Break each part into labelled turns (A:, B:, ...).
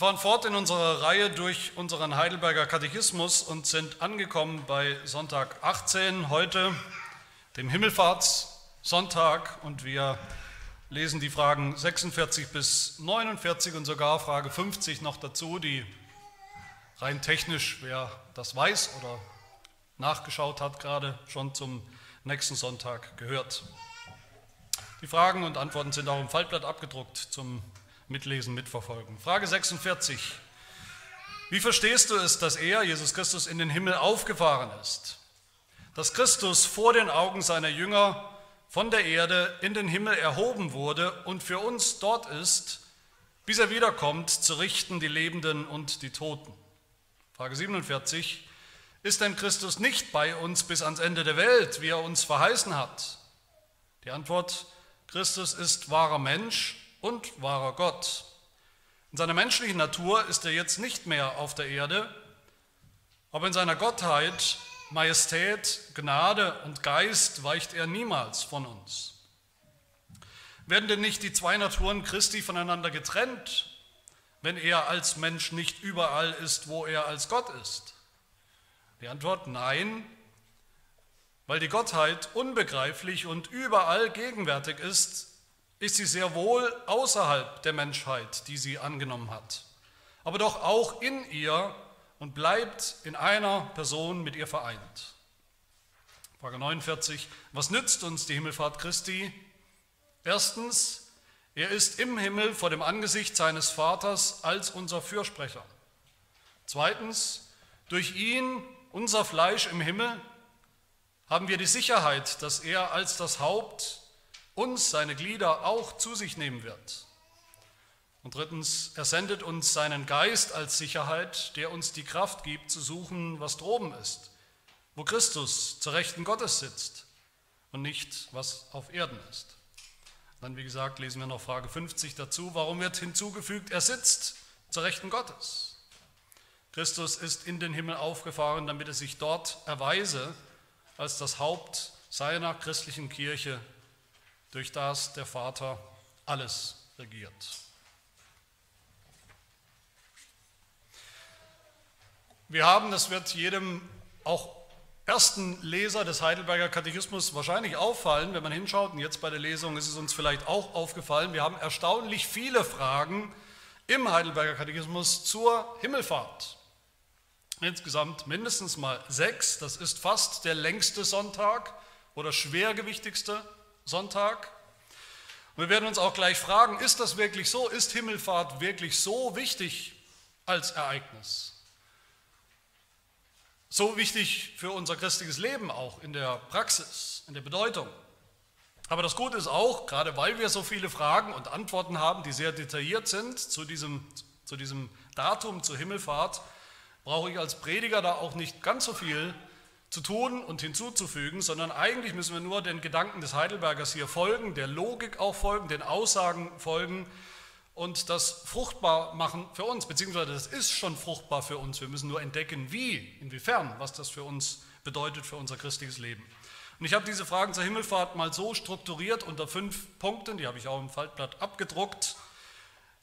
A: fahren fort in unserer Reihe durch unseren Heidelberger Katechismus und sind angekommen bei Sonntag 18 heute, dem Himmelfahrtssonntag. Und wir lesen die Fragen 46 bis 49 und sogar Frage 50 noch dazu, die rein technisch, wer das weiß oder nachgeschaut hat, gerade schon zum nächsten Sonntag gehört. Die Fragen und Antworten sind auch im Faltblatt abgedruckt zum mitlesen, mitverfolgen. Frage 46. Wie verstehst du es, dass er, Jesus Christus, in den Himmel aufgefahren ist? Dass Christus vor den Augen seiner Jünger von der Erde in den Himmel erhoben wurde und für uns dort ist, bis er wiederkommt, zu richten die Lebenden und die Toten. Frage 47. Ist denn Christus nicht bei uns bis ans Ende der Welt, wie er uns verheißen hat? Die Antwort, Christus ist wahrer Mensch und wahrer Gott. In seiner menschlichen Natur ist er jetzt nicht mehr auf der Erde, aber in seiner Gottheit, Majestät, Gnade und Geist weicht er niemals von uns. Werden denn nicht die zwei Naturen Christi voneinander getrennt, wenn er als Mensch nicht überall ist, wo er als Gott ist? Die Antwort nein, weil die Gottheit unbegreiflich und überall gegenwärtig ist, ist sie sehr wohl außerhalb der Menschheit, die sie angenommen hat, aber doch auch in ihr und bleibt in einer Person mit ihr vereint. Frage 49. Was nützt uns die Himmelfahrt Christi? Erstens, er ist im Himmel vor dem Angesicht seines Vaters als unser Fürsprecher. Zweitens, durch ihn, unser Fleisch im Himmel, haben wir die Sicherheit, dass er als das Haupt uns, seine Glieder, auch zu sich nehmen wird. Und drittens, er sendet uns seinen Geist als Sicherheit, der uns die Kraft gibt, zu suchen, was droben ist, wo Christus zur Rechten Gottes sitzt und nicht, was auf Erden ist. Dann, wie gesagt, lesen wir noch Frage 50 dazu. Warum wird hinzugefügt, er sitzt zur Rechten Gottes? Christus ist in den Himmel aufgefahren, damit er sich dort erweise als das Haupt seiner christlichen Kirche durch das der Vater alles regiert. Wir haben, das wird jedem auch ersten Leser des Heidelberger Katechismus wahrscheinlich auffallen, wenn man hinschaut, und jetzt bei der Lesung ist es uns vielleicht auch aufgefallen, wir haben erstaunlich viele Fragen im Heidelberger Katechismus zur Himmelfahrt. Insgesamt mindestens mal sechs, das ist fast der längste Sonntag oder schwergewichtigste Sonntag. Wir werden uns auch gleich fragen, ist das wirklich so? Ist Himmelfahrt wirklich so wichtig als Ereignis? So wichtig für unser christliches Leben auch in der Praxis, in der Bedeutung. Aber das Gute ist auch, gerade weil wir so viele Fragen und Antworten haben, die sehr detailliert sind zu diesem, zu diesem Datum, zur Himmelfahrt, brauche ich als Prediger da auch nicht ganz so viel zu tun und hinzuzufügen, sondern eigentlich müssen wir nur den Gedanken des Heidelbergers hier folgen, der Logik auch folgen, den Aussagen folgen und das fruchtbar machen für uns, beziehungsweise das ist schon fruchtbar für uns. Wir müssen nur entdecken, wie, inwiefern, was das für uns bedeutet, für unser christliches Leben. Und ich habe diese Fragen zur Himmelfahrt mal so strukturiert unter fünf Punkten, die habe ich auch im Faltblatt abgedruckt.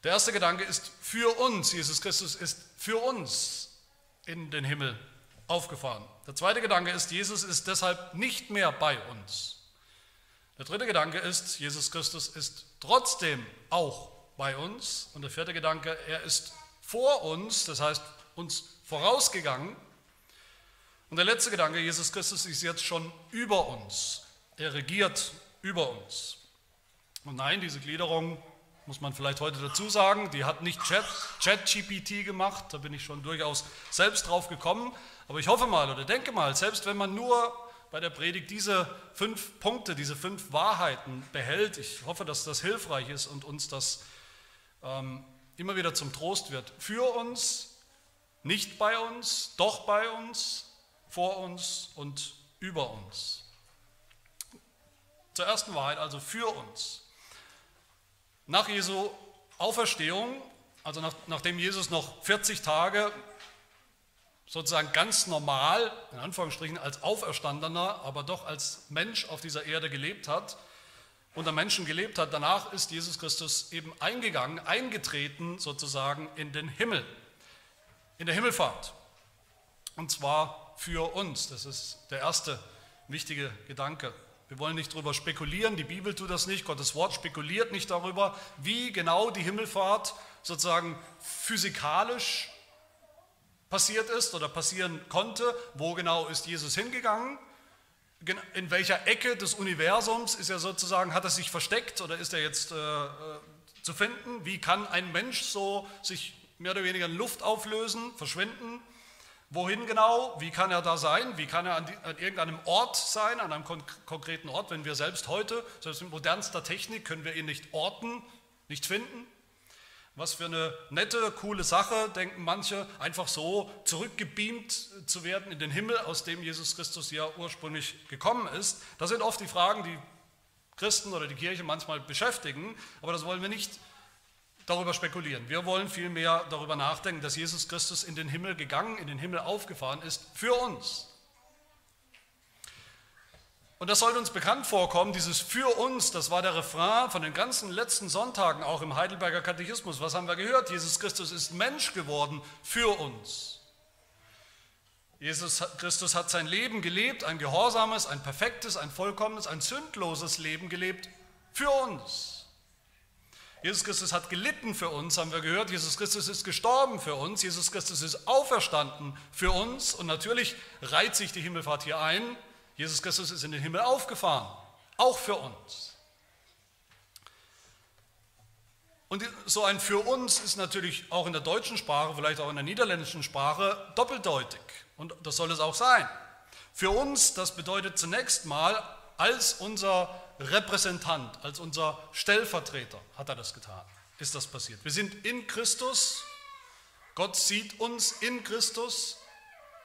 A: Der erste Gedanke ist für uns, Jesus Christus ist für uns in den Himmel aufgefahren. Der zweite Gedanke ist, Jesus ist deshalb nicht mehr bei uns. Der dritte Gedanke ist, Jesus Christus ist trotzdem auch bei uns. Und der vierte Gedanke, er ist vor uns, das heißt uns vorausgegangen. Und der letzte Gedanke, Jesus Christus ist jetzt schon über uns. Er regiert über uns. Und nein, diese Gliederung muss man vielleicht heute dazu sagen, die hat nicht ChatGPT gemacht, da bin ich schon durchaus selbst drauf gekommen, aber ich hoffe mal oder denke mal, selbst wenn man nur bei der Predigt diese fünf Punkte, diese fünf Wahrheiten behält, ich hoffe, dass das hilfreich ist und uns das ähm, immer wieder zum Trost wird. Für uns, nicht bei uns, doch bei uns, vor uns und über uns. Zur ersten Wahrheit, also für uns. Nach Jesu Auferstehung, also nach, nachdem Jesus noch 40 Tage sozusagen ganz normal, in Anführungsstrichen als Auferstandener, aber doch als Mensch auf dieser Erde gelebt hat, unter Menschen gelebt hat. Danach ist Jesus Christus eben eingegangen, eingetreten sozusagen in den Himmel, in der Himmelfahrt. Und zwar für uns. Das ist der erste wichtige Gedanke. Wir wollen nicht darüber spekulieren, die Bibel tut das nicht, Gottes Wort spekuliert nicht darüber, wie genau die Himmelfahrt sozusagen physikalisch passiert ist oder passieren konnte, wo genau ist Jesus hingegangen, in welcher Ecke des Universums ist er sozusagen, hat er sich versteckt oder ist er jetzt äh, äh, zu finden, wie kann ein Mensch so sich mehr oder weniger in Luft auflösen, verschwinden, wohin genau, wie kann er da sein, wie kann er an, die, an irgendeinem Ort sein, an einem konkreten Ort, wenn wir selbst heute, selbst mit modernster Technik können wir ihn nicht orten, nicht finden, was für eine nette, coole Sache, denken manche, einfach so zurückgebeamt zu werden in den Himmel, aus dem Jesus Christus ja ursprünglich gekommen ist. Das sind oft die Fragen, die Christen oder die Kirche manchmal beschäftigen, aber das wollen wir nicht darüber spekulieren. Wir wollen vielmehr darüber nachdenken, dass Jesus Christus in den Himmel gegangen, in den Himmel aufgefahren ist für uns. Und das sollte uns bekannt vorkommen, dieses für uns, das war der Refrain von den ganzen letzten Sonntagen, auch im Heidelberger Katechismus. Was haben wir gehört? Jesus Christus ist Mensch geworden für uns. Jesus Christus hat sein Leben gelebt, ein gehorsames, ein perfektes, ein vollkommenes, ein sündloses Leben gelebt für uns. Jesus Christus hat gelitten für uns, haben wir gehört. Jesus Christus ist gestorben für uns. Jesus Christus ist auferstanden für uns. Und natürlich reiht sich die Himmelfahrt hier ein Jesus Christus ist in den Himmel aufgefahren, auch für uns. Und so ein für uns ist natürlich auch in der deutschen Sprache, vielleicht auch in der niederländischen Sprache doppeldeutig. Und das soll es auch sein. Für uns, das bedeutet zunächst mal, als unser Repräsentant, als unser Stellvertreter hat er das getan, ist das passiert. Wir sind in Christus, Gott sieht uns in Christus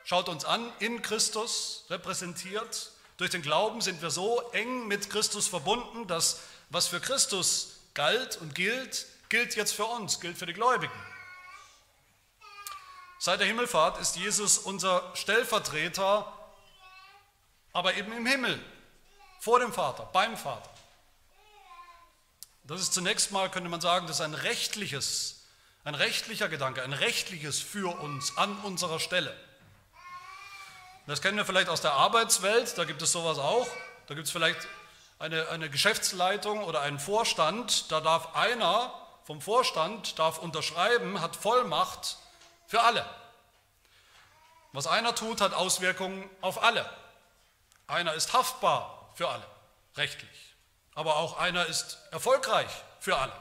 A: Schaut uns an, in Christus repräsentiert. Durch den Glauben sind wir so eng mit Christus verbunden, dass was für Christus galt und gilt, gilt jetzt für uns, gilt für die Gläubigen. Seit der Himmelfahrt ist Jesus unser Stellvertreter, aber eben im Himmel, vor dem Vater, beim Vater. Das ist zunächst mal, könnte man sagen, das ist ein rechtliches, ein rechtlicher Gedanke, ein rechtliches für uns an unserer Stelle. Das kennen wir vielleicht aus der Arbeitswelt, da gibt es sowas auch. Da gibt es vielleicht eine, eine Geschäftsleitung oder einen Vorstand, da darf einer vom Vorstand darf unterschreiben, hat Vollmacht für alle. Was einer tut, hat Auswirkungen auf alle. Einer ist haftbar für alle, rechtlich. Aber auch einer ist erfolgreich für alle.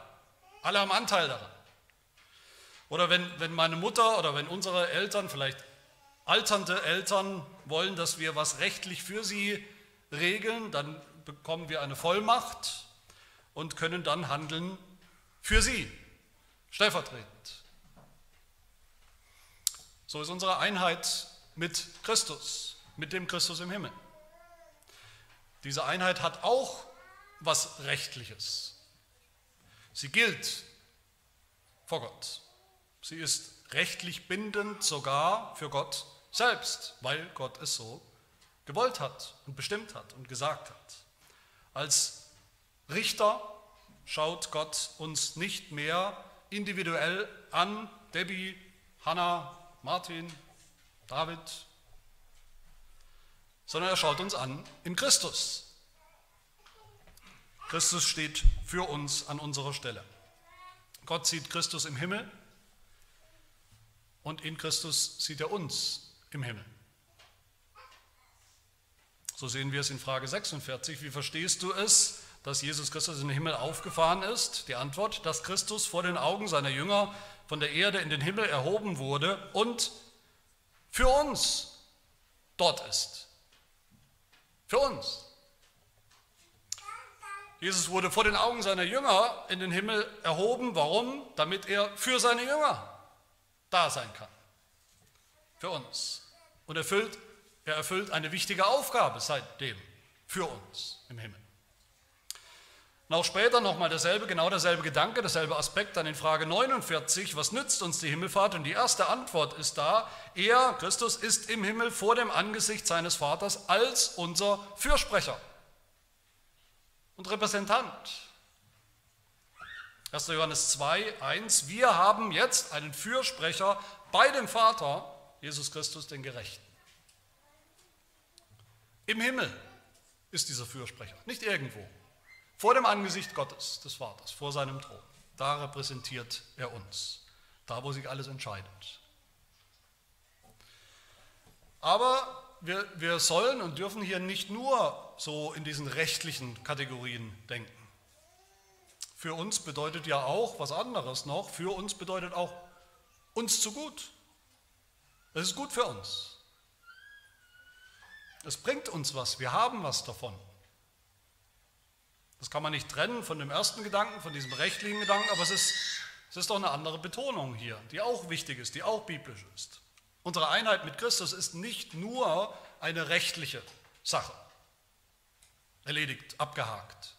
A: Alle haben Anteil daran. Oder wenn, wenn meine Mutter oder wenn unsere Eltern, vielleicht alternde Eltern wollen, dass wir was rechtlich für sie regeln, dann bekommen wir eine Vollmacht und können dann handeln für sie, stellvertretend. So ist unsere Einheit mit Christus, mit dem Christus im Himmel. Diese Einheit hat auch was Rechtliches. Sie gilt vor Gott. Sie ist rechtlich bindend sogar für Gott selbst, weil Gott es so gewollt hat und bestimmt hat und gesagt hat. Als Richter schaut Gott uns nicht mehr individuell an, Debbie, Hannah, Martin, David, sondern er schaut uns an in Christus. Christus steht für uns an unserer Stelle. Gott sieht Christus im Himmel und in Christus sieht er uns im Himmel. So sehen wir es in Frage 46. Wie verstehst du es, dass Jesus Christus in den Himmel aufgefahren ist? Die Antwort, dass Christus vor den Augen seiner Jünger von der Erde in den Himmel erhoben wurde und für uns dort ist. Für uns. Jesus wurde vor den Augen seiner Jünger in den Himmel erhoben. Warum? Damit er für seine Jünger da sein kann. Für uns. Und erfüllt, er erfüllt eine wichtige Aufgabe seitdem für uns im Himmel. Und auch später nochmal derselbe, genau derselbe Gedanke, derselbe Aspekt dann in Frage 49, was nützt uns die Himmelfahrt? Und die erste Antwort ist da, er, Christus, ist im Himmel vor dem Angesicht seines Vaters als unser Fürsprecher. und Repräsentant. 1. Johannes 2, 1, wir haben jetzt einen Fürsprecher bei dem Vater, Jesus Christus, den Gerechten. Im Himmel ist dieser Fürsprecher, nicht irgendwo, vor dem Angesicht Gottes, des Vaters, vor seinem Thron. Da repräsentiert er uns, da wo sich alles entscheidet. Aber wir, wir sollen und dürfen hier nicht nur so in diesen rechtlichen Kategorien denken. Für uns bedeutet ja auch was anderes noch. Für uns bedeutet auch uns zu gut. Es ist gut für uns. Es bringt uns was. Wir haben was davon. Das kann man nicht trennen von dem ersten Gedanken, von diesem rechtlichen Gedanken, aber es ist, es ist doch eine andere Betonung hier, die auch wichtig ist, die auch biblisch ist. Unsere Einheit mit Christus ist nicht nur eine rechtliche Sache. Erledigt, abgehakt.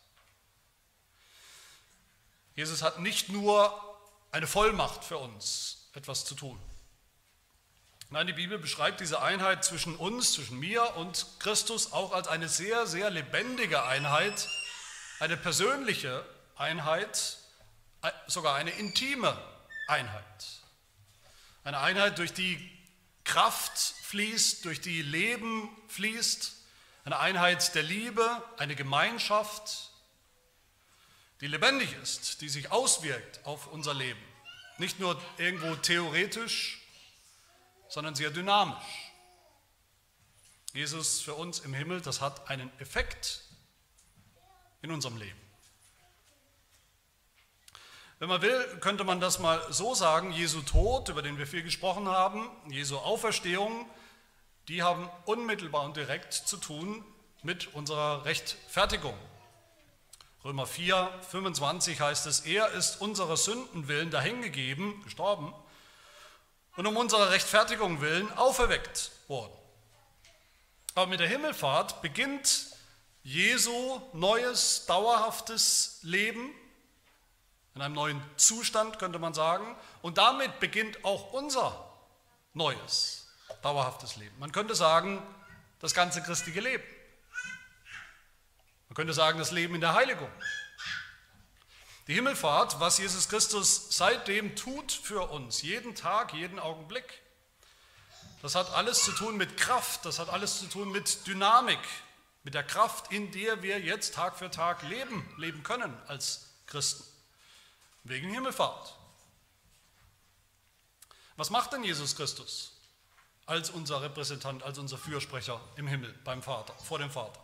A: Jesus hat nicht nur eine Vollmacht für uns, etwas zu tun. Nein, die Bibel beschreibt diese Einheit zwischen uns, zwischen mir und Christus auch als eine sehr, sehr lebendige Einheit, eine persönliche Einheit, sogar eine intime Einheit. Eine Einheit, durch die Kraft fließt, durch die Leben fließt, eine Einheit der Liebe, eine Gemeinschaft, die lebendig ist, die sich auswirkt auf unser Leben. Nicht nur irgendwo theoretisch, sondern sehr dynamisch. Jesus für uns im Himmel, das hat einen Effekt in unserem Leben. Wenn man will, könnte man das mal so sagen, Jesu Tod, über den wir viel gesprochen haben, Jesu Auferstehung, die haben unmittelbar und direkt zu tun mit unserer Rechtfertigung. Römer 4, 25 heißt es, er ist unserer Sünden willen dahingegeben, gestorben, und um unserer Rechtfertigung willen auferweckt worden. Aber mit der Himmelfahrt beginnt Jesu neues, dauerhaftes Leben, in einem neuen Zustand könnte man sagen, und damit beginnt auch unser neues, dauerhaftes Leben. Man könnte sagen, das ganze christliche Leben. Man könnte sagen, das Leben in der Heiligung. Die Himmelfahrt, was Jesus Christus seitdem tut für uns, jeden Tag, jeden Augenblick, das hat alles zu tun mit Kraft, das hat alles zu tun mit Dynamik, mit der Kraft, in der wir jetzt Tag für Tag leben, leben können als Christen, wegen Himmelfahrt. Was macht denn Jesus Christus als unser Repräsentant, als unser Fürsprecher im Himmel beim Vater, vor dem Vater?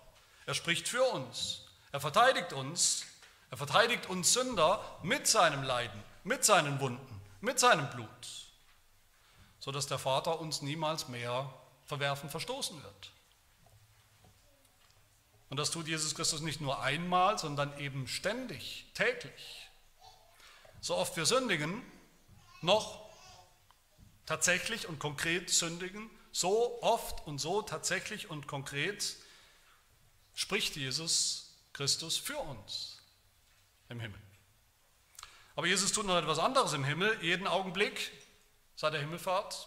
A: Er spricht für uns. Er verteidigt uns. Er verteidigt uns Sünder mit seinem Leiden, mit seinen Wunden, mit seinem Blut, sodass der Vater uns niemals mehr verwerfen, verstoßen wird. Und das tut Jesus Christus nicht nur einmal, sondern eben ständig, täglich. So oft wir sündigen, noch tatsächlich und konkret sündigen, so oft und so tatsächlich und konkret spricht Jesus Christus für uns im Himmel. Aber Jesus tut noch etwas anderes im Himmel, jeden Augenblick seit der Himmelfahrt.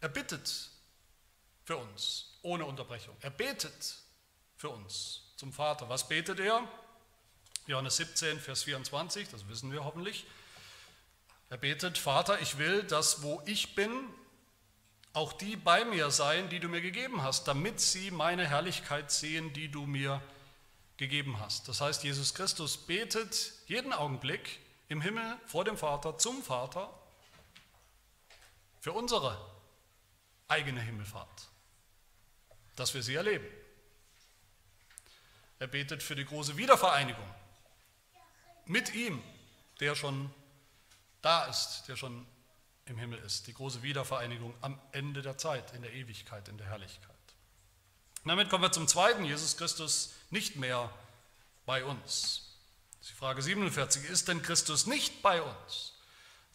A: Er bittet für uns, ohne Unterbrechung. Er betet für uns zum Vater. Was betet er? Johannes 17, Vers 24, das wissen wir hoffentlich. Er betet, Vater, ich will, dass wo ich bin, auch die bei mir seien, die du mir gegeben hast, damit sie meine Herrlichkeit sehen, die du mir gegeben hast. Das heißt, Jesus Christus betet jeden Augenblick im Himmel vor dem Vater zum Vater für unsere eigene Himmelfahrt, dass wir sie erleben. Er betet für die große Wiedervereinigung mit ihm, der schon da ist, der schon im Himmel ist, die große Wiedervereinigung am Ende der Zeit, in der Ewigkeit, in der Herrlichkeit. Und damit kommen wir zum zweiten, Jesus Christus nicht mehr bei uns. Die Frage 47, ist denn Christus nicht bei uns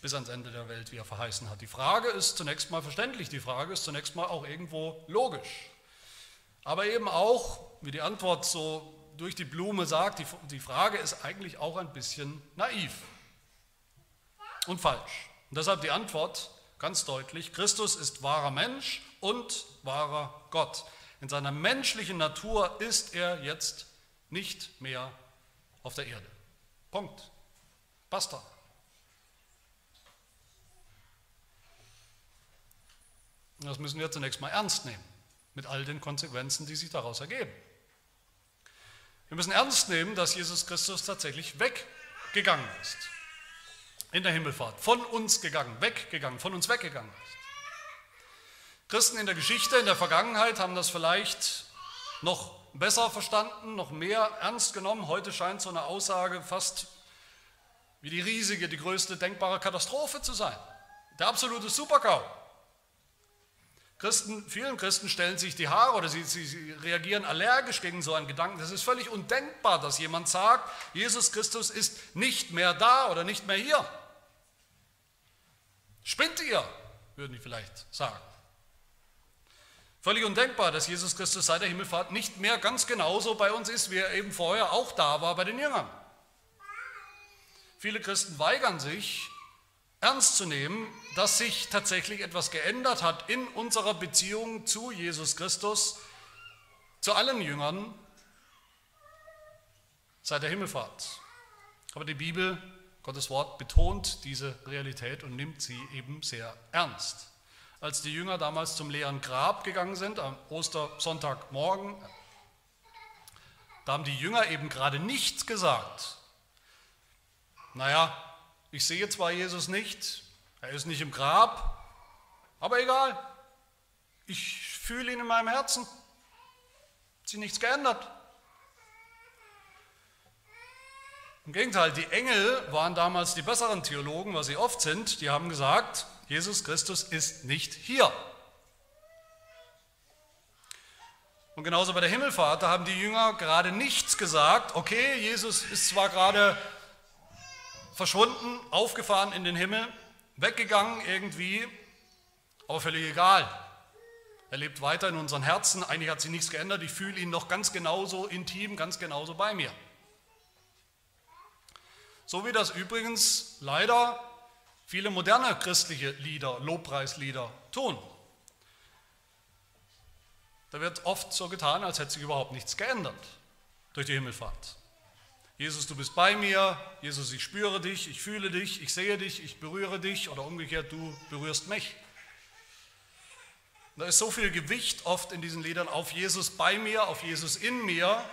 A: bis ans Ende der Welt, wie er verheißen hat? Die Frage ist zunächst mal verständlich, die Frage ist zunächst mal auch irgendwo logisch. Aber eben auch, wie die Antwort so durch die Blume sagt, die, die Frage ist eigentlich auch ein bisschen naiv und falsch. Und deshalb die Antwort ganz deutlich, Christus ist wahrer Mensch und wahrer Gott. In seiner menschlichen Natur ist er jetzt nicht mehr auf der Erde. Punkt. Basta. Das müssen wir zunächst mal ernst nehmen, mit all den Konsequenzen, die sich daraus ergeben. Wir müssen ernst nehmen, dass Jesus Christus tatsächlich weggegangen ist. In der Himmelfahrt. Von uns gegangen, weggegangen, von uns weggegangen ist. Christen in der Geschichte, in der Vergangenheit haben das vielleicht noch besser verstanden, noch mehr ernst genommen. Heute scheint so eine Aussage fast wie die riesige, die größte denkbare Katastrophe zu sein. Der absolute Supergau. Christen, vielen Christen stellen sich die Haare oder sie, sie, sie, reagieren allergisch gegen so einen Gedanken. Das ist völlig undenkbar, dass jemand sagt, Jesus Christus ist nicht mehr da oder nicht mehr hier. Spinnt ihr, würden die vielleicht sagen. Völlig undenkbar, dass Jesus Christus seit der Himmelfahrt nicht mehr ganz genauso bei uns ist, wie er eben vorher auch da war bei den Jüngern. Viele Christen weigern sich, ernst zu nehmen, dass sich tatsächlich etwas geändert hat in unserer Beziehung zu Jesus Christus, zu allen Jüngern seit der Himmelfahrt. Aber die Bibel, Gottes Wort, betont diese Realität und nimmt sie eben sehr ernst. Als die Jünger damals zum leeren Grab gegangen sind, am Ostersonntagmorgen, da haben die Jünger eben gerade nichts gesagt. Naja, ich sehe zwar Jesus nicht, er ist nicht im Grab, aber egal, ich fühle ihn in meinem Herzen. Hat sich nichts geändert. Im Gegenteil, die Engel waren damals die besseren Theologen, was sie oft sind. Die haben gesagt, Jesus Christus ist nicht hier. Und genauso bei der Himmelfahrt, da haben die Jünger gerade nichts gesagt. Okay, Jesus ist zwar gerade verschwunden, aufgefahren in den Himmel, weggegangen irgendwie, aber völlig egal. Er lebt weiter in unseren Herzen, eigentlich hat sich nichts geändert, ich fühle ihn noch ganz genauso intim, ganz genauso bei mir. So wie das übrigens leider viele moderne christliche Lieder, Lobpreislieder tun. Da wird oft so getan, als hätte sich überhaupt nichts geändert durch die Himmelfahrt. Jesus, du bist bei mir. Jesus, ich spüre dich, ich fühle dich, ich sehe dich, ich berühre dich oder umgekehrt, du berührst mich. Da ist so viel Gewicht oft in diesen Liedern auf Jesus bei mir, auf Jesus in mir,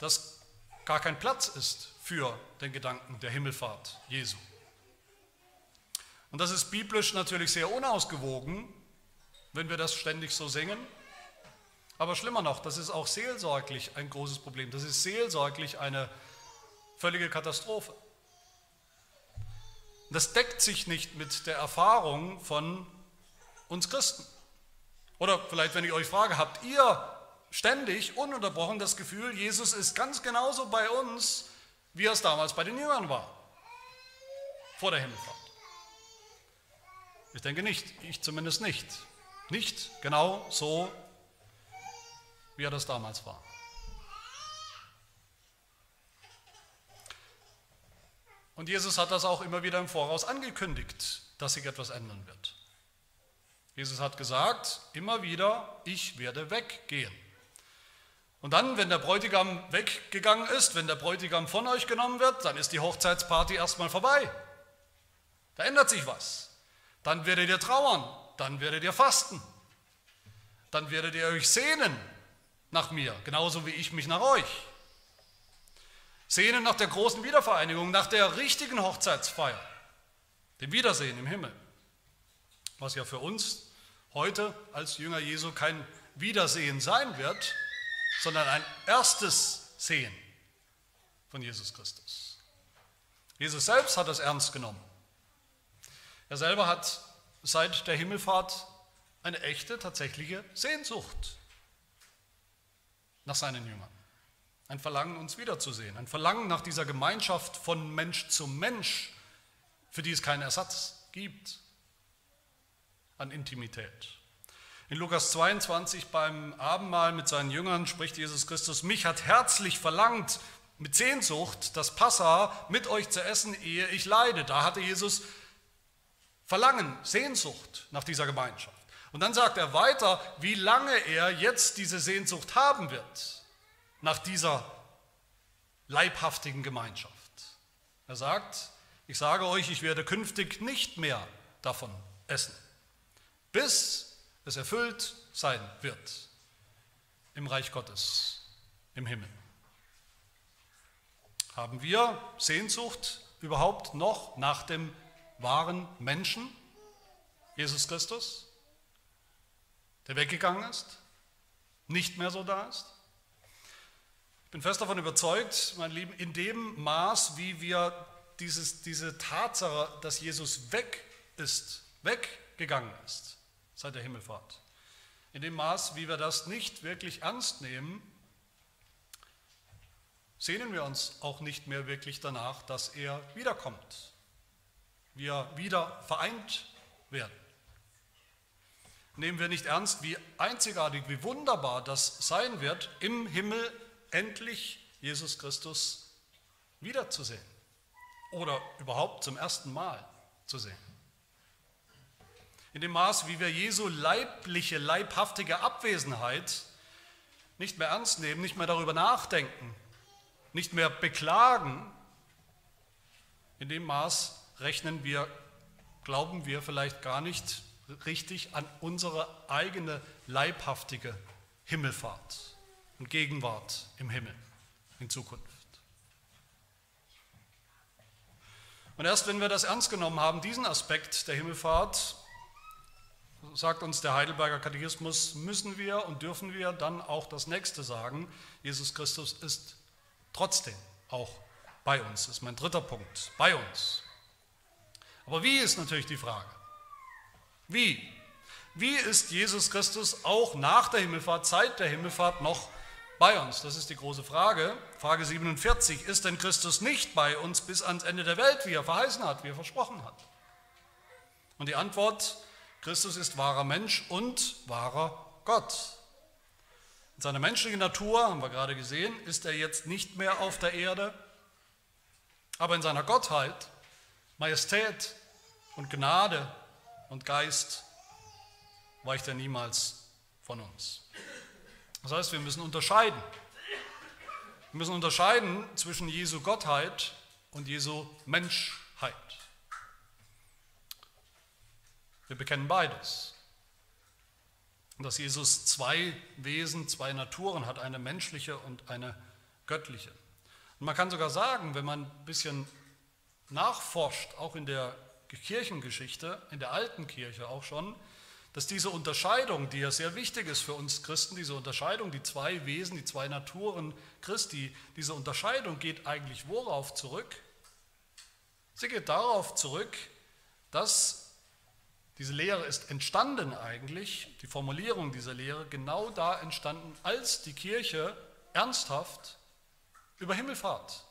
A: dass gar kein Platz ist für den Gedanken der Himmelfahrt Jesu. Und das ist biblisch natürlich sehr unausgewogen, wenn wir das ständig so singen. Aber schlimmer noch, das ist auch seelsorglich ein großes Problem. Das ist seelsorglich eine völlige Katastrophe. Das deckt sich nicht mit der Erfahrung von uns Christen. Oder vielleicht, wenn ich euch frage, habt ihr ständig, ununterbrochen das Gefühl, Jesus ist ganz genauso bei uns, wie er es damals bei den Jüngern war, vor der Himmelfahrt? Ich denke nicht, ich zumindest nicht. Nicht genau so, wie er das damals war. Und Jesus hat das auch immer wieder im Voraus angekündigt, dass sich etwas ändern wird. Jesus hat gesagt, immer wieder, ich werde weggehen. Und dann, wenn der Bräutigam weggegangen ist, wenn der Bräutigam von euch genommen wird, dann ist die Hochzeitsparty erstmal vorbei. Da ändert sich was. Dann werdet ihr trauern, dann werdet ihr fasten, dann werdet ihr euch sehnen nach mir, genauso wie ich mich nach euch. Sehnen nach der großen Wiedervereinigung, nach der richtigen Hochzeitsfeier, dem Wiedersehen im Himmel. Was ja für uns heute als Jünger Jesu kein Wiedersehen sein wird, sondern ein erstes Sehen von Jesus Christus. Jesus selbst hat das ernst genommen. Er selber hat seit der Himmelfahrt eine echte, tatsächliche Sehnsucht nach seinen Jüngern. Ein Verlangen, uns wiederzusehen. Ein Verlangen nach dieser Gemeinschaft von Mensch zu Mensch, für die es keinen Ersatz gibt an Intimität. In Lukas 22 beim Abendmahl mit seinen Jüngern spricht Jesus Christus, mich hat herzlich verlangt, mit Sehnsucht das Passa mit euch zu essen, ehe ich leide. Da hatte Jesus Verlangen, Sehnsucht nach dieser Gemeinschaft. Und dann sagt er weiter, wie lange er jetzt diese Sehnsucht haben wird nach dieser leibhaftigen Gemeinschaft. Er sagt, ich sage euch, ich werde künftig nicht mehr davon essen, bis es erfüllt sein wird im Reich Gottes, im Himmel. Haben wir Sehnsucht überhaupt noch nach dem wahren Menschen, Jesus Christus, der weggegangen ist, nicht mehr so da ist? Ich bin fest davon überzeugt, mein Lieben, in dem Maß, wie wir dieses, diese Tatsache, dass Jesus weg ist, weggegangen ist seit der Himmelfahrt, in dem Maß, wie wir das nicht wirklich ernst nehmen, sehnen wir uns auch nicht mehr wirklich danach, dass er wiederkommt, wir wieder vereint werden. Nehmen wir nicht ernst, wie einzigartig, wie wunderbar das sein wird, im Himmel endlich Jesus Christus wiederzusehen oder überhaupt zum ersten Mal zu sehen. In dem Maß, wie wir Jesu leibliche, leibhaftige Abwesenheit nicht mehr ernst nehmen, nicht mehr darüber nachdenken, nicht mehr beklagen, in dem Maß rechnen wir, glauben wir vielleicht gar nicht richtig an unsere eigene leibhaftige Himmelfahrt und Gegenwart im Himmel in Zukunft. Und erst wenn wir das ernst genommen haben, diesen Aspekt der Himmelfahrt, sagt uns der Heidelberger Katechismus, müssen wir und dürfen wir dann auch das nächste sagen, Jesus Christus ist trotzdem auch bei uns. Das ist mein dritter Punkt, bei uns. Aber wie ist natürlich die Frage? Wie? Wie ist Jesus Christus auch nach der Himmelfahrt, Zeit der Himmelfahrt noch bei uns? Das ist die große Frage. Frage 47. Ist denn Christus nicht bei uns bis ans Ende der Welt, wie er verheißen hat, wie er versprochen hat? Und die Antwort, Christus ist wahrer Mensch und wahrer Gott. In seiner menschlichen Natur, haben wir gerade gesehen, ist er jetzt nicht mehr auf der Erde, aber in seiner Gottheit, Majestät und Gnade und Geist weicht er niemals von uns. Das heißt, wir müssen unterscheiden. Wir müssen unterscheiden zwischen Jesu Gottheit und Jesu Menschheit. Wir bekennen beides. Dass Jesus zwei Wesen, zwei Naturen hat, eine menschliche und eine göttliche. Und man kann sogar sagen, wenn man ein bisschen nachforscht, auch in der Kirchengeschichte, in der alten Kirche auch schon, dass diese Unterscheidung, die ja sehr wichtig ist für uns Christen, diese Unterscheidung, die zwei Wesen, die zwei Naturen Christi, diese Unterscheidung geht eigentlich worauf zurück? Sie geht darauf zurück, dass diese Lehre ist entstanden eigentlich, die Formulierung dieser Lehre, genau da entstanden, als die Kirche ernsthaft über Himmelfahrt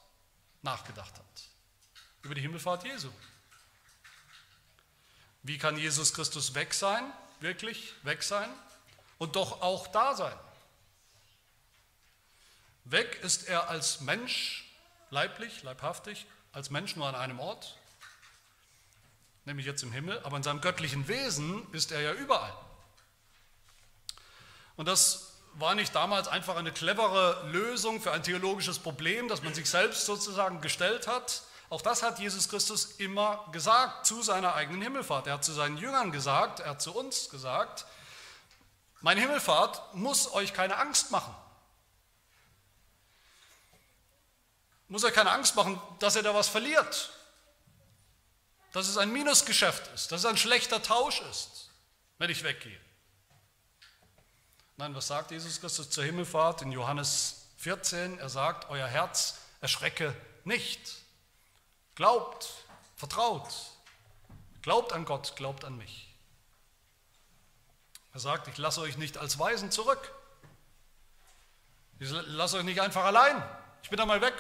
A: nachgedacht hat, über die Himmelfahrt Jesu. Wie kann Jesus Christus weg sein, wirklich weg sein und doch auch da sein? Weg ist er als Mensch, leiblich, leibhaftig, als Mensch nur an einem Ort, nämlich jetzt im Himmel, aber in seinem göttlichen Wesen ist er ja überall. Und das war nicht damals einfach eine clevere Lösung für ein theologisches Problem, das man sich selbst sozusagen gestellt hat. Auch das hat Jesus Christus immer gesagt zu seiner eigenen Himmelfahrt. Er hat zu seinen Jüngern gesagt, er hat zu uns gesagt, meine Himmelfahrt muss euch keine Angst machen. Muss euch keine Angst machen, dass ihr da was verliert dass es ein Minusgeschäft ist, dass es ein schlechter Tausch ist, wenn ich weggehe. Nein, was sagt Jesus Christus zur Himmelfahrt in Johannes 14? Er sagt, euer Herz erschrecke nicht. Glaubt, vertraut. Glaubt an Gott, glaubt an mich. Er sagt, ich lasse euch nicht als Weisen zurück. Ich lasse euch nicht einfach allein. Ich bin da mal weg.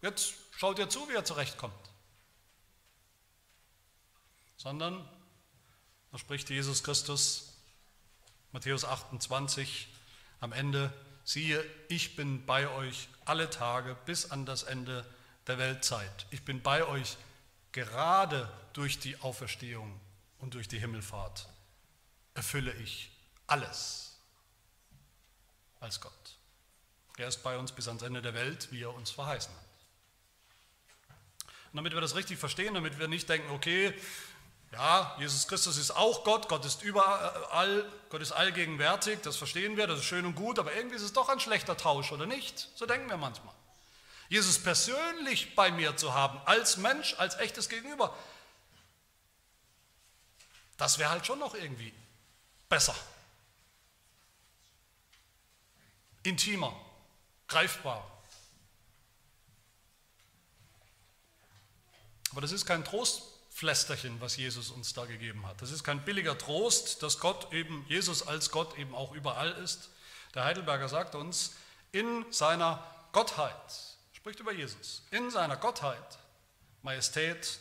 A: Jetzt schaut ihr zu, wie er zurechtkommt sondern da spricht Jesus Christus, Matthäus 28, am Ende, siehe, ich bin bei euch alle Tage bis an das Ende der Weltzeit. Ich bin bei euch gerade durch die Auferstehung und durch die Himmelfahrt. Erfülle ich alles als Gott. Er ist bei uns bis ans Ende der Welt, wie er uns verheißen hat. Und damit wir das richtig verstehen, damit wir nicht denken, okay, ja, Jesus Christus ist auch Gott, Gott ist überall, Gott ist allgegenwärtig, das verstehen wir, das ist schön und gut, aber irgendwie ist es doch ein schlechter Tausch, oder nicht? So denken wir manchmal. Jesus persönlich bei mir zu haben, als Mensch, als echtes Gegenüber, das wäre halt schon noch irgendwie besser, intimer, greifbar. Aber das ist kein Trostflästerchen, was Jesus uns da gegeben hat. Das ist kein billiger Trost, dass Gott eben, Jesus als Gott eben auch überall ist. Der Heidelberger sagt uns, in seiner Gottheit, spricht über Jesus, in seiner Gottheit, Majestät,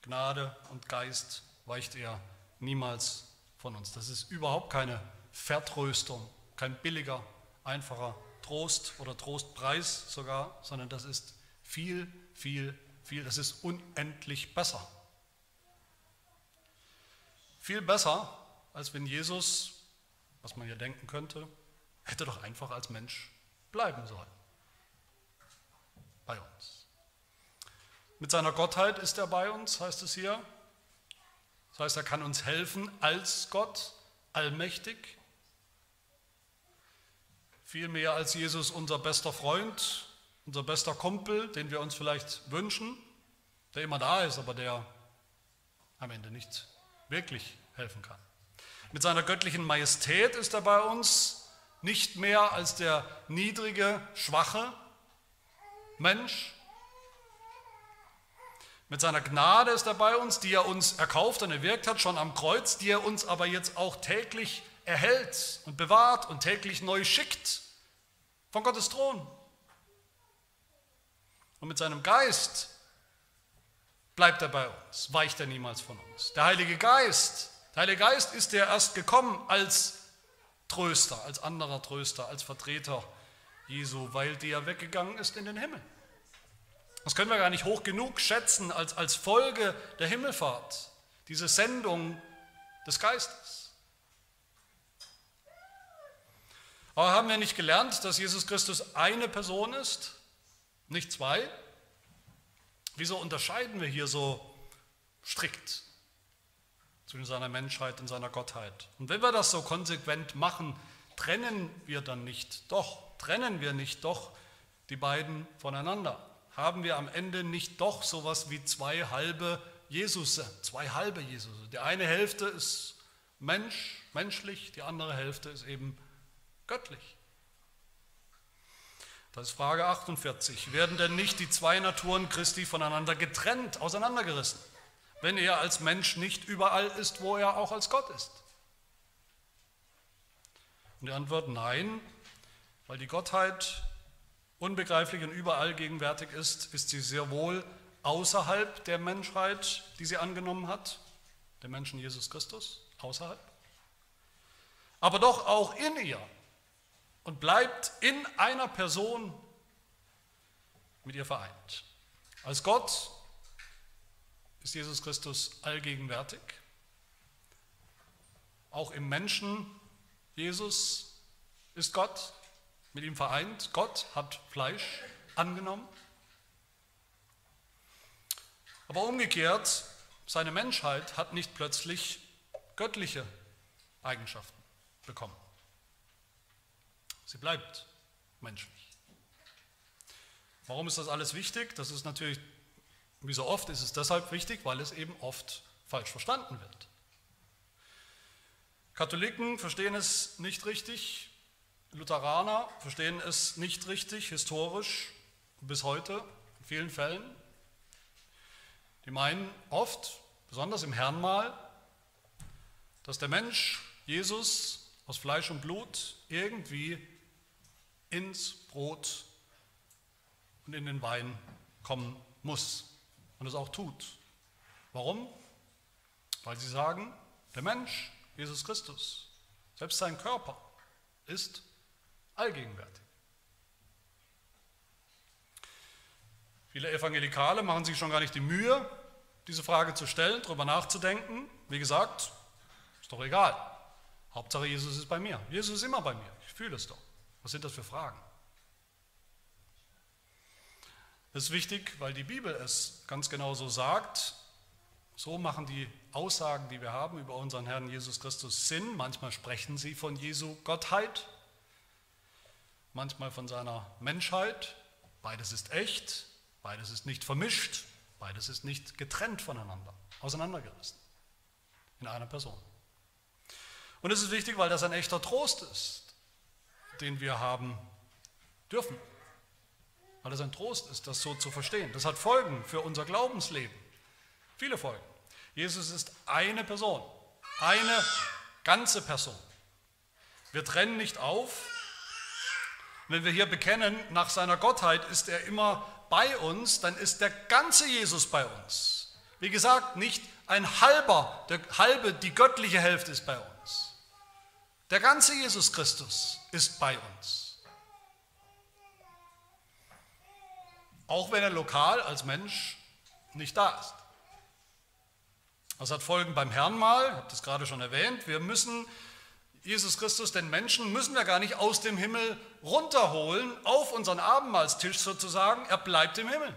A: Gnade und Geist weicht er niemals von uns. Das ist überhaupt keine Vertröstung, kein billiger, einfacher Trost oder Trostpreis sogar, sondern das ist viel, viel, viel, das ist unendlich besser. Viel besser, als wenn Jesus, was man ja denken könnte, hätte doch einfach als Mensch bleiben sollen. Bei uns. Mit seiner Gottheit ist er bei uns, heißt es hier. Das heißt, er kann uns helfen als Gott, allmächtig. Viel mehr als Jesus unser bester Freund, unser bester Kumpel, den wir uns vielleicht wünschen, der immer da ist, aber der am Ende nicht wirklich helfen kann. Mit seiner göttlichen Majestät ist er bei uns nicht mehr als der niedrige, schwache Mensch, mit seiner Gnade ist er bei uns, die er uns erkauft und erwirkt hat, schon am Kreuz, die er uns aber jetzt auch täglich erhält und bewahrt und täglich neu schickt von Gottes Thron. Und mit seinem Geist bleibt er bei uns, weicht er niemals von uns. Der Heilige Geist, der Heilige Geist ist ja erst gekommen als Tröster, als anderer Tröster, als Vertreter Jesu, weil der weggegangen ist in den Himmel. Das können wir gar nicht hoch genug schätzen als, als Folge der Himmelfahrt, diese Sendung des Geistes. Aber haben wir nicht gelernt, dass Jesus Christus eine Person ist, nicht zwei? Wieso unterscheiden wir hier so strikt zwischen seiner Menschheit und seiner Gottheit? Und wenn wir das so konsequent machen, trennen wir dann nicht doch, trennen wir nicht doch die beiden voneinander? Haben wir am Ende nicht doch sowas wie zwei halbe Jesus, zwei halbe Jesus. Die eine Hälfte ist Mensch, menschlich, die andere Hälfte ist eben göttlich. Das ist Frage 48. Werden denn nicht die zwei Naturen Christi voneinander getrennt, auseinandergerissen, wenn er als Mensch nicht überall ist, wo er auch als Gott ist? Und die Antwort nein, weil die Gottheit unbegreiflich und überall gegenwärtig ist, ist sie sehr wohl außerhalb der Menschheit, die sie angenommen hat, der Menschen Jesus Christus, außerhalb, aber doch auch in ihr und bleibt in einer Person mit ihr vereint. Als Gott ist Jesus Christus allgegenwärtig, auch im Menschen Jesus ist Gott, mit ihm vereint. Gott hat Fleisch angenommen. Aber umgekehrt, seine Menschheit hat nicht plötzlich göttliche Eigenschaften bekommen. Sie bleibt menschlich. Warum ist das alles wichtig? Das ist natürlich, wie so oft, ist es deshalb wichtig, weil es eben oft falsch verstanden wird. Katholiken verstehen es nicht richtig, Lutheraner verstehen es nicht richtig, historisch bis heute, in vielen Fällen. Die meinen oft, besonders im Herrnmal, dass der Mensch, Jesus, aus Fleisch und Blut irgendwie ins Brot und in den Wein kommen muss und es auch tut. Warum? Weil sie sagen, der Mensch, Jesus Christus, selbst sein Körper ist allgegenwärtig. Viele Evangelikale machen sich schon gar nicht die Mühe, diese Frage zu stellen, darüber nachzudenken. Wie gesagt, ist doch egal. Hauptsache Jesus ist bei mir. Jesus ist immer bei mir. Ich fühle es doch. Was sind das für Fragen? Das ist wichtig, weil die Bibel es ganz genau so sagt. So machen die Aussagen, die wir haben über unseren Herrn Jesus Christus Sinn. Manchmal sprechen sie von Jesu Gottheit, manchmal von seiner Menschheit. Beides ist echt, beides ist nicht vermischt, beides ist nicht getrennt voneinander, auseinandergerissen in einer Person. Und es ist wichtig, weil das ein echter Trost ist, den wir haben dürfen. Weil es ein Trost ist, das so zu verstehen. Das hat Folgen für unser Glaubensleben. Viele Folgen. Jesus ist eine Person, eine ganze Person. Wir trennen nicht auf. Wenn wir hier bekennen, nach seiner Gottheit ist er immer bei uns, dann ist der ganze Jesus bei uns. Wie gesagt, nicht ein halber, der halbe, die göttliche Hälfte ist bei uns. Der ganze Jesus Christus ist bei uns. Auch wenn er lokal als Mensch nicht da ist. Das hat Folgen beim Herrn mal, ich habe das gerade schon erwähnt. Wir müssen Jesus Christus, den Menschen, müssen wir gar nicht aus dem Himmel runterholen, auf unseren Abendmahlstisch sozusagen. Er bleibt im Himmel.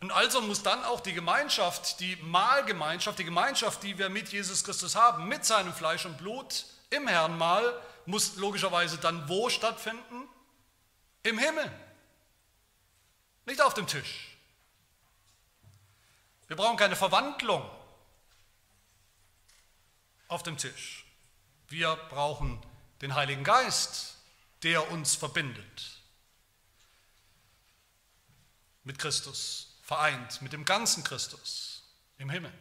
A: Und also muss dann auch die Gemeinschaft, die Mahlgemeinschaft, die Gemeinschaft, die wir mit Jesus Christus haben, mit seinem Fleisch und Blut im Herrnmahl, muss logischerweise dann wo stattfinden? Im Himmel. Nicht auf dem Tisch. Wir brauchen keine Verwandlung auf dem Tisch. Wir brauchen den Heiligen Geist, der uns verbindet mit Christus, vereint mit dem ganzen Christus im Himmel.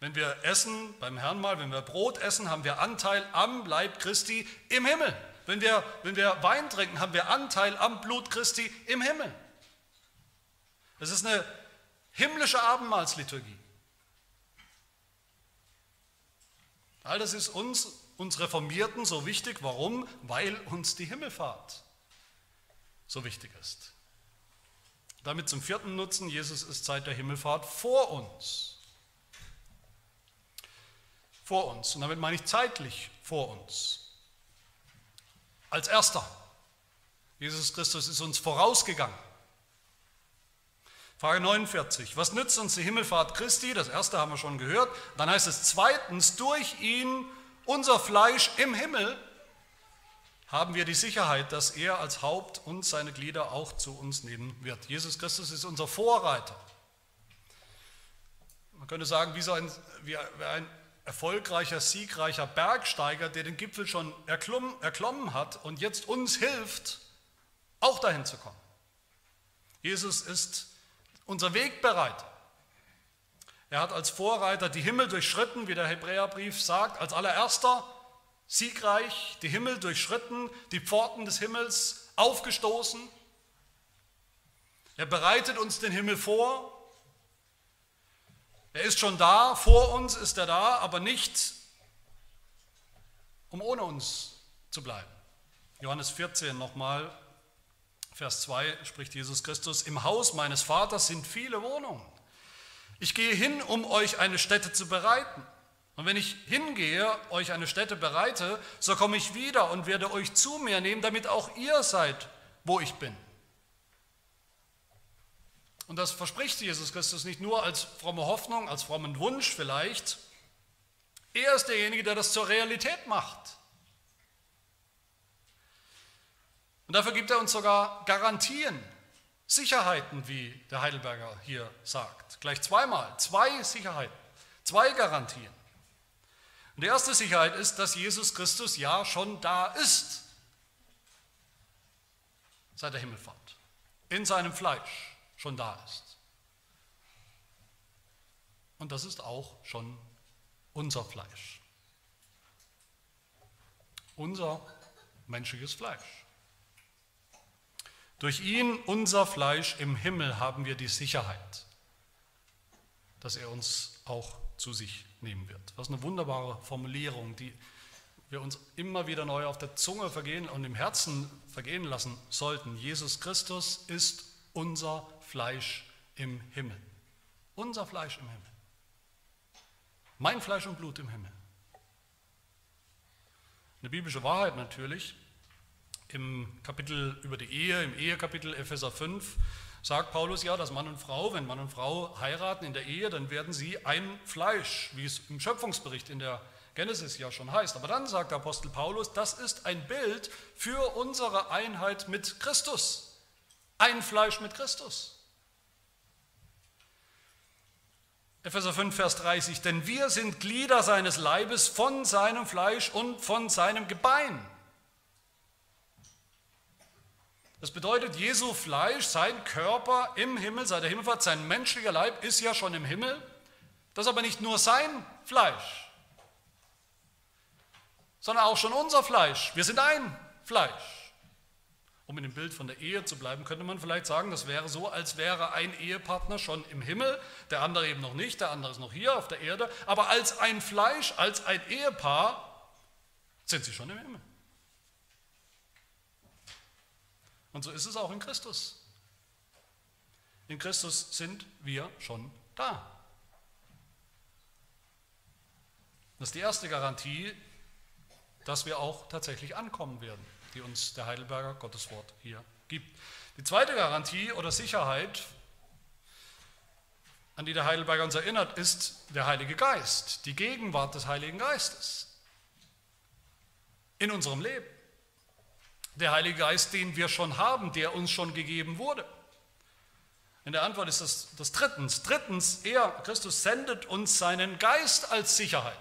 A: Wenn wir essen beim Herrn mal, wenn wir Brot essen, haben wir Anteil am Leib Christi im Himmel. Wenn wir, wenn wir Wein trinken, haben wir Anteil am Blut Christi im Himmel. Es ist eine himmlische Abendmahlsliturgie. All das ist uns, uns Reformierten, so wichtig. Warum? Weil uns die Himmelfahrt so wichtig ist. Damit zum vierten Nutzen, Jesus ist seit der Himmelfahrt vor uns. Vor uns. Und damit meine ich zeitlich vor uns. Als erster. Jesus Christus ist uns vorausgegangen. Frage 49. Was nützt uns die Himmelfahrt Christi? Das erste haben wir schon gehört. Dann heißt es zweitens, durch ihn, unser Fleisch im Himmel, haben wir die Sicherheit, dass er als Haupt und seine Glieder auch zu uns nehmen wird. Jesus Christus ist unser Vorreiter. Man könnte sagen, wie, so ein, wie ein erfolgreicher, siegreicher Bergsteiger, der den Gipfel schon erklommen, erklommen hat und jetzt uns hilft, auch dahin zu kommen. Jesus ist unser Wegbereiter. Er hat als Vorreiter die Himmel durchschritten, wie der Hebräerbrief sagt, als allererster siegreich die Himmel durchschritten, die Pforten des Himmels aufgestoßen. Er bereitet uns den Himmel vor. Er ist schon da, vor uns ist er da, aber nicht, um ohne uns zu bleiben. Johannes 14 nochmal, Vers 2 spricht Jesus Christus, im Haus meines Vaters sind viele Wohnungen. Ich gehe hin, um euch eine Stätte zu bereiten. Und wenn ich hingehe, euch eine Stätte bereite, so komme ich wieder und werde euch zu mir nehmen, damit auch ihr seid, wo ich bin. Und das verspricht Jesus Christus nicht nur als fromme Hoffnung, als frommen Wunsch vielleicht. Er ist derjenige, der das zur Realität macht. Und dafür gibt er uns sogar Garantien, Sicherheiten, wie der Heidelberger hier sagt. Gleich zweimal, zwei Sicherheiten, zwei Garantien. Und die erste Sicherheit ist, dass Jesus Christus ja schon da ist seit der Himmelfahrt, in seinem Fleisch schon da ist. Und das ist auch schon unser Fleisch. Unser menschliches Fleisch. Durch ihn, unser Fleisch im Himmel, haben wir die Sicherheit, dass er uns auch zu sich nehmen wird. Was eine wunderbare Formulierung, die wir uns immer wieder neu auf der Zunge vergehen und im Herzen vergehen lassen sollten. Jesus Christus ist unser Fleisch im Himmel. Unser Fleisch im Himmel. Mein Fleisch und Blut im Himmel. Eine biblische Wahrheit natürlich, Im Kapitel über die Ehe, im Ehekapitel Epheser 5, sagt Paulus ja, dass Mann und Frau, wenn Mann und Frau heiraten in der Ehe, dann werden sie ein Fleisch, wie es im Schöpfungsbericht in der Genesis ja schon heißt. Aber dann sagt der Apostel Paulus, das ist ein Bild für unsere Einheit mit Christus. Ein Fleisch mit Christus. Epheser 5, Vers 30, denn wir sind Glieder seines Leibes von seinem Fleisch und von seinem Gebein. Das bedeutet, Jesu Fleisch, sein Körper im Himmel, seit der Himmelfahrt, sein menschlicher Leib ist ja schon im Himmel. Das ist aber nicht nur sein Fleisch, sondern auch schon unser Fleisch. Wir sind ein Fleisch. Um in dem Bild von der Ehe zu bleiben, könnte man vielleicht sagen, das wäre so, als wäre ein Ehepartner schon im Himmel, der andere eben noch nicht, der andere ist noch hier auf der Erde, aber als ein Fleisch, als ein Ehepaar sind sie schon im Himmel. Und so ist es auch in Christus. In Christus sind wir schon da. Das ist die erste Garantie, dass wir auch tatsächlich ankommen werden, die uns der Heidelberger Gotteswort hier gibt. Die zweite Garantie oder Sicherheit, an die der Heidelberger uns erinnert, ist der Heilige Geist, die Gegenwart des Heiligen Geistes in unserem Leben. Der Heilige Geist, den wir schon haben, der uns schon gegeben wurde. In der Antwort ist das, das drittens. Drittens, er, Christus, sendet uns seinen Geist als Sicherheit.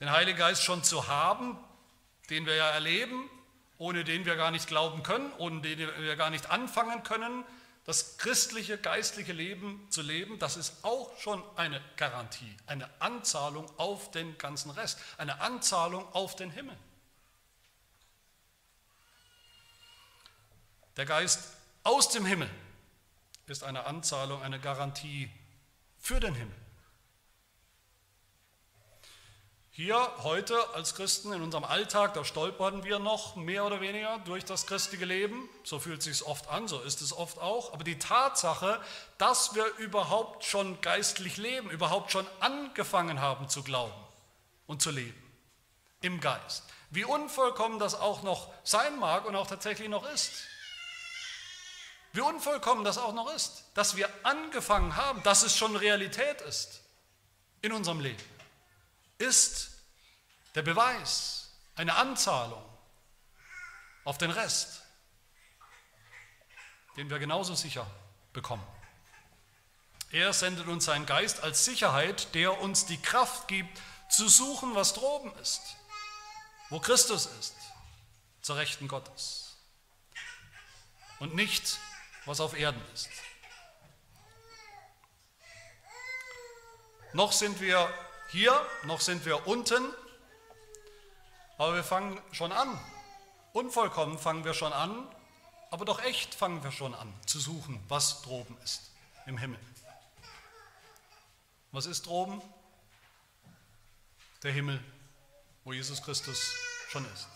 A: Den Heiligen Geist schon zu haben, den wir ja erleben, ohne den wir gar nicht glauben können, ohne den wir gar nicht anfangen können, das christliche, geistliche Leben zu leben, das ist auch schon eine Garantie, eine Anzahlung auf den ganzen Rest, eine Anzahlung auf den Himmel. Der Geist aus dem Himmel ist eine Anzahlung, eine Garantie für den Himmel. Hier heute als Christen in unserem Alltag, da stolpern wir noch mehr oder weniger durch das christliche Leben. So fühlt es sich oft an, so ist es oft auch. Aber die Tatsache, dass wir überhaupt schon geistlich leben, überhaupt schon angefangen haben zu glauben und zu leben im Geist, wie unvollkommen das auch noch sein mag und auch tatsächlich noch ist, wie unvollkommen das auch noch ist, dass wir angefangen haben, dass es schon Realität ist in unserem Leben, ist der Beweis, eine Anzahlung auf den Rest, den wir genauso sicher bekommen. Er sendet uns seinen Geist als Sicherheit, der uns die Kraft gibt, zu suchen, was droben ist, wo Christus ist, zur Rechten Gottes. Und nicht was auf Erden ist. Noch sind wir hier, noch sind wir unten, aber wir fangen schon an. Unvollkommen fangen wir schon an, aber doch echt fangen wir schon an zu suchen, was droben ist im Himmel. Was ist droben? Der Himmel, wo Jesus Christus schon ist.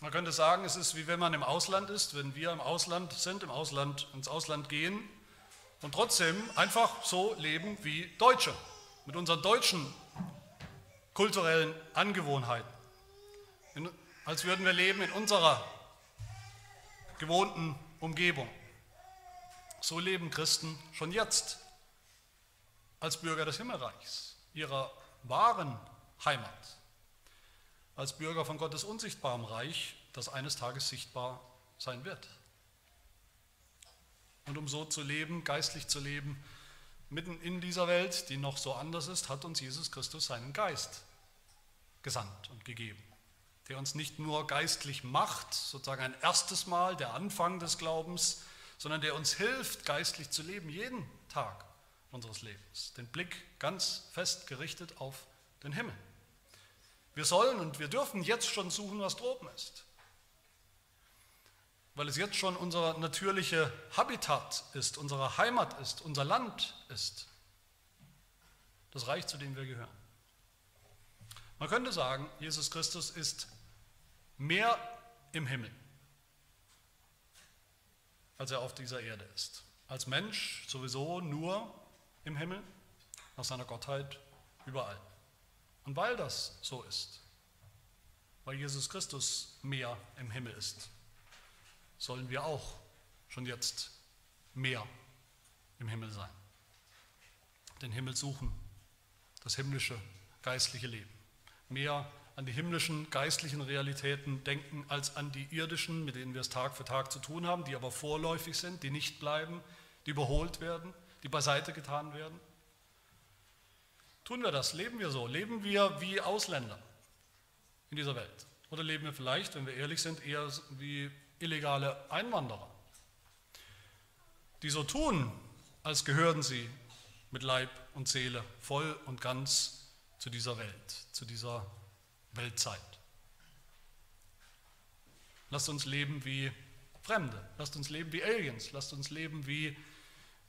A: Man könnte sagen, es ist wie wenn man im Ausland ist, wenn wir im Ausland sind, im Ausland ins Ausland gehen und trotzdem einfach so leben wie Deutsche, mit unseren deutschen kulturellen Angewohnheiten. In, als würden wir leben in unserer gewohnten Umgebung. So leben Christen schon jetzt als Bürger des Himmelreichs, ihrer wahren Heimat als Bürger von Gottes unsichtbarem Reich, das eines Tages sichtbar sein wird. Und um so zu leben, geistlich zu leben, mitten in dieser Welt, die noch so anders ist, hat uns Jesus Christus seinen Geist gesandt und gegeben, der uns nicht nur geistlich macht, sozusagen ein erstes Mal, der Anfang des Glaubens, sondern der uns hilft, geistlich zu leben, jeden Tag unseres Lebens. Den Blick ganz fest gerichtet auf den Himmel. Wir sollen und wir dürfen jetzt schon suchen, was droben ist. Weil es jetzt schon unser natürliche Habitat ist, unsere Heimat ist, unser Land ist. Das Reich, zu dem wir gehören. Man könnte sagen, Jesus Christus ist mehr im Himmel, als er auf dieser Erde ist. Als Mensch sowieso nur im Himmel, nach seiner Gottheit überall. Und weil das so ist, weil Jesus Christus mehr im Himmel ist, sollen wir auch schon jetzt mehr im Himmel sein. Den Himmel suchen, das himmlische geistliche Leben. Mehr an die himmlischen geistlichen Realitäten denken als an die irdischen, mit denen wir es Tag für Tag zu tun haben, die aber vorläufig sind, die nicht bleiben, die überholt werden, die beiseite getan werden. Tun wir das? Leben wir so? Leben wir wie Ausländer in dieser Welt? Oder leben wir vielleicht, wenn wir ehrlich sind, eher wie illegale Einwanderer, die so tun, als gehörten sie mit Leib und Seele voll und ganz zu dieser Welt, zu dieser Weltzeit. Lasst uns leben wie Fremde, lasst uns leben wie Aliens, lasst uns leben wie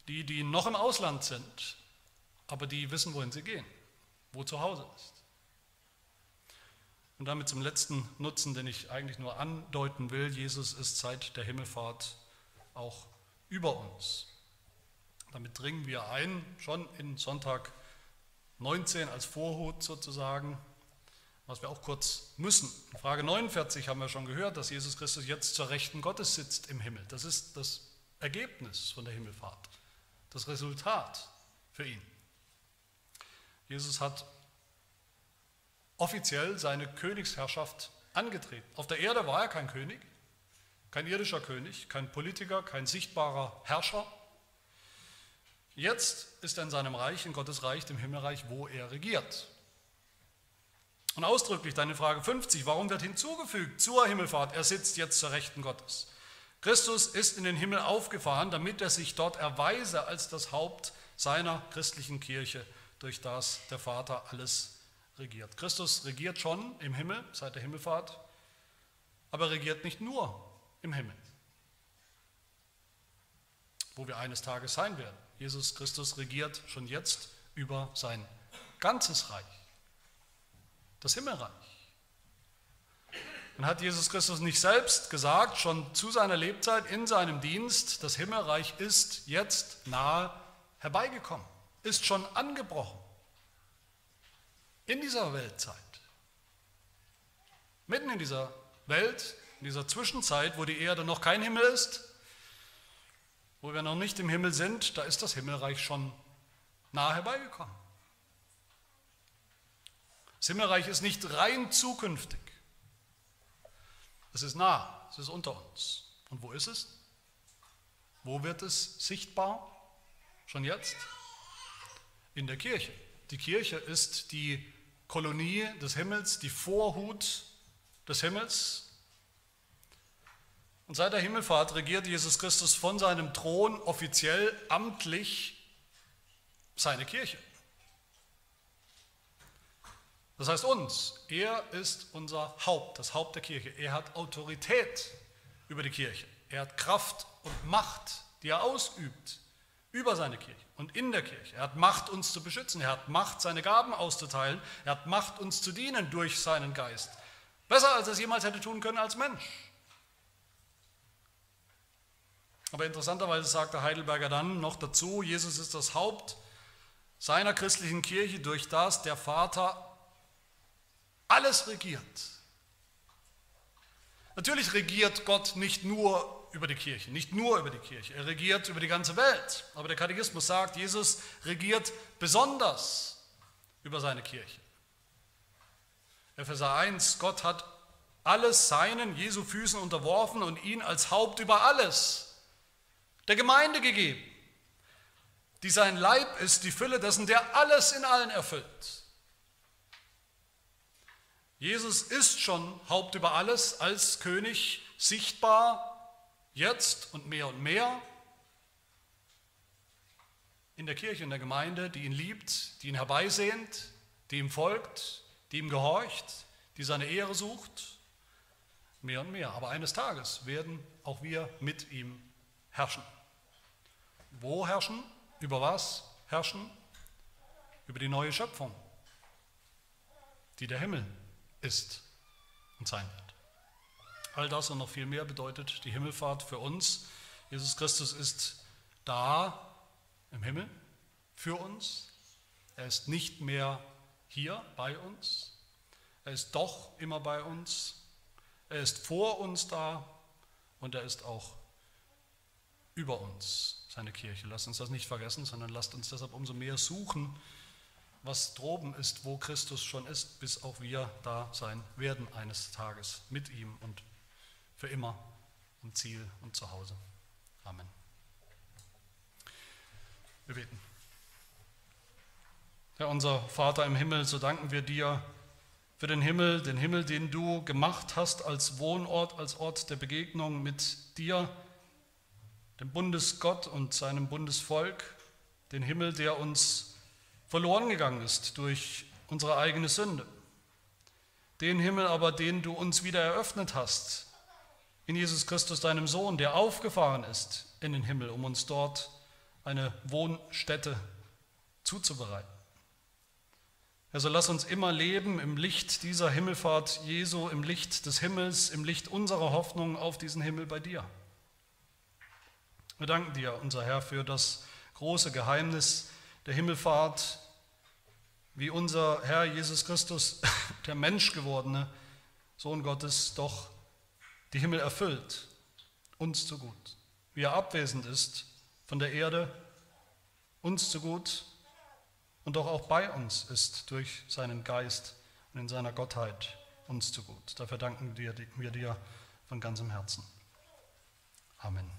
A: die, die noch im Ausland sind, aber die wissen, wohin sie gehen, wo zu Hause ist. Und damit zum letzten Nutzen, den ich eigentlich nur andeuten will, Jesus ist seit der Himmelfahrt auch über uns. Damit dringen wir ein, schon in Sonntag 19 als Vorhut sozusagen, was wir auch kurz müssen. In Frage 49 haben wir schon gehört, dass Jesus Christus jetzt zur Rechten Gottes sitzt im Himmel. Das ist das Ergebnis von der Himmelfahrt, das Resultat für ihn. Jesus hat offiziell seine Königsherrschaft angetreten. Auf der Erde war er kein König, kein irdischer König, kein Politiker, kein sichtbarer Herrscher. Jetzt ist er in seinem Reich, in Gottes Reich, dem Himmelreich, wo er regiert. Und ausdrücklich deine Frage 50, warum wird hinzugefügt zur Himmelfahrt, er sitzt jetzt zur Rechten Gottes. Christus ist in den Himmel aufgefahren, damit er sich dort erweise als das Haupt seiner christlichen Kirche, durch das der Vater alles regiert. Christus regiert schon im Himmel seit der Himmelfahrt, aber regiert nicht nur im Himmel, wo wir eines Tages sein werden. Jesus Christus regiert schon jetzt über sein ganzes Reich, das Himmelreich. Und hat Jesus Christus nicht selbst gesagt, schon zu seiner Lebzeit in seinem Dienst, das Himmelreich ist jetzt nahe herbeigekommen, ist schon angebrochen in dieser Weltzeit, mitten in dieser Welt, in dieser Zwischenzeit, wo die Erde noch kein Himmel ist, wo wir noch nicht im Himmel sind, da ist das Himmelreich schon nahe herbeigekommen. Das Himmelreich ist nicht rein zukünftig. Es ist nah, es ist unter uns. Und wo ist es? Wo wird es sichtbar? Schon jetzt? In der Kirche. Die Kirche ist die Kolonie des Himmels, die Vorhut des Himmels. Und seit der Himmelfahrt regiert Jesus Christus von seinem Thron offiziell, amtlich seine Kirche. Das heißt uns, er ist unser Haupt, das Haupt der Kirche. Er hat Autorität über die Kirche. Er hat Kraft und Macht, die er ausübt über seine Kirche und in der Kirche. Er hat Macht, uns zu beschützen. Er hat Macht, seine Gaben auszuteilen. Er hat Macht, uns zu dienen durch seinen Geist. Besser, als er es jemals hätte tun können als Mensch. Aber interessanterweise sagt der Heidelberger dann noch dazu, Jesus ist das Haupt seiner christlichen Kirche, durch das der Vater alles regiert. Natürlich regiert Gott nicht nur über die Kirche, nicht nur über die Kirche, er regiert über die ganze Welt. Aber der Katechismus sagt, Jesus regiert besonders über seine Kirche. Epheser 1, Gott hat alles seinen Jesu Füßen unterworfen und ihn als Haupt über alles der Gemeinde gegeben, die sein Leib ist, die Fülle dessen, der alles in allen erfüllt. Jesus ist schon Haupt über alles als König sichtbar jetzt und mehr und mehr in der Kirche, in der Gemeinde, die ihn liebt, die ihn herbeisehnt, die ihm folgt, die ihm gehorcht, die seine Ehre sucht, mehr und mehr. Aber eines Tages werden auch wir mit ihm herrschen. Wo herrschen? Über was herrschen? Über die neue Schöpfung, die der Himmel ist und sein wird. All das und noch viel mehr bedeutet die Himmelfahrt für uns. Jesus Christus ist da im Himmel für uns. Er ist nicht mehr hier bei uns. Er ist doch immer bei uns. Er ist vor uns da und er ist auch über uns, seine Kirche. Lasst uns das nicht vergessen, sondern lasst uns deshalb umso mehr suchen, was droben ist, wo Christus schon ist, bis auch wir da sein werden eines Tages mit ihm und für immer am Ziel und zu Hause. Amen. Wir beten. Herr unser Vater im Himmel, so danken wir dir für den Himmel, den Himmel, den du gemacht hast als Wohnort, als Ort der Begegnung mit dir, dem Bundesgott und seinem Bundesvolk, den Himmel, der uns verloren gegangen ist durch unsere eigene Sünde. Den Himmel aber, den du uns wieder eröffnet hast, in Jesus Christus, deinem Sohn, der aufgefahren ist in den Himmel, um uns dort eine Wohnstätte zuzubereiten. Also lass uns immer leben im Licht dieser Himmelfahrt Jesu, im Licht des Himmels, im Licht unserer Hoffnung auf diesen Himmel bei dir. Wir danken dir, unser Herr, für das große Geheimnis der Himmelfahrt, wie unser Herr Jesus Christus, der Menschgewordene Sohn Gottes, doch die Himmel erfüllt, uns zu gut. Wie er abwesend ist von der Erde, uns zu gut und doch auch bei uns ist durch seinen Geist und in seiner Gottheit uns zu gut. Dafür danken wir dir von ganzem Herzen. Amen.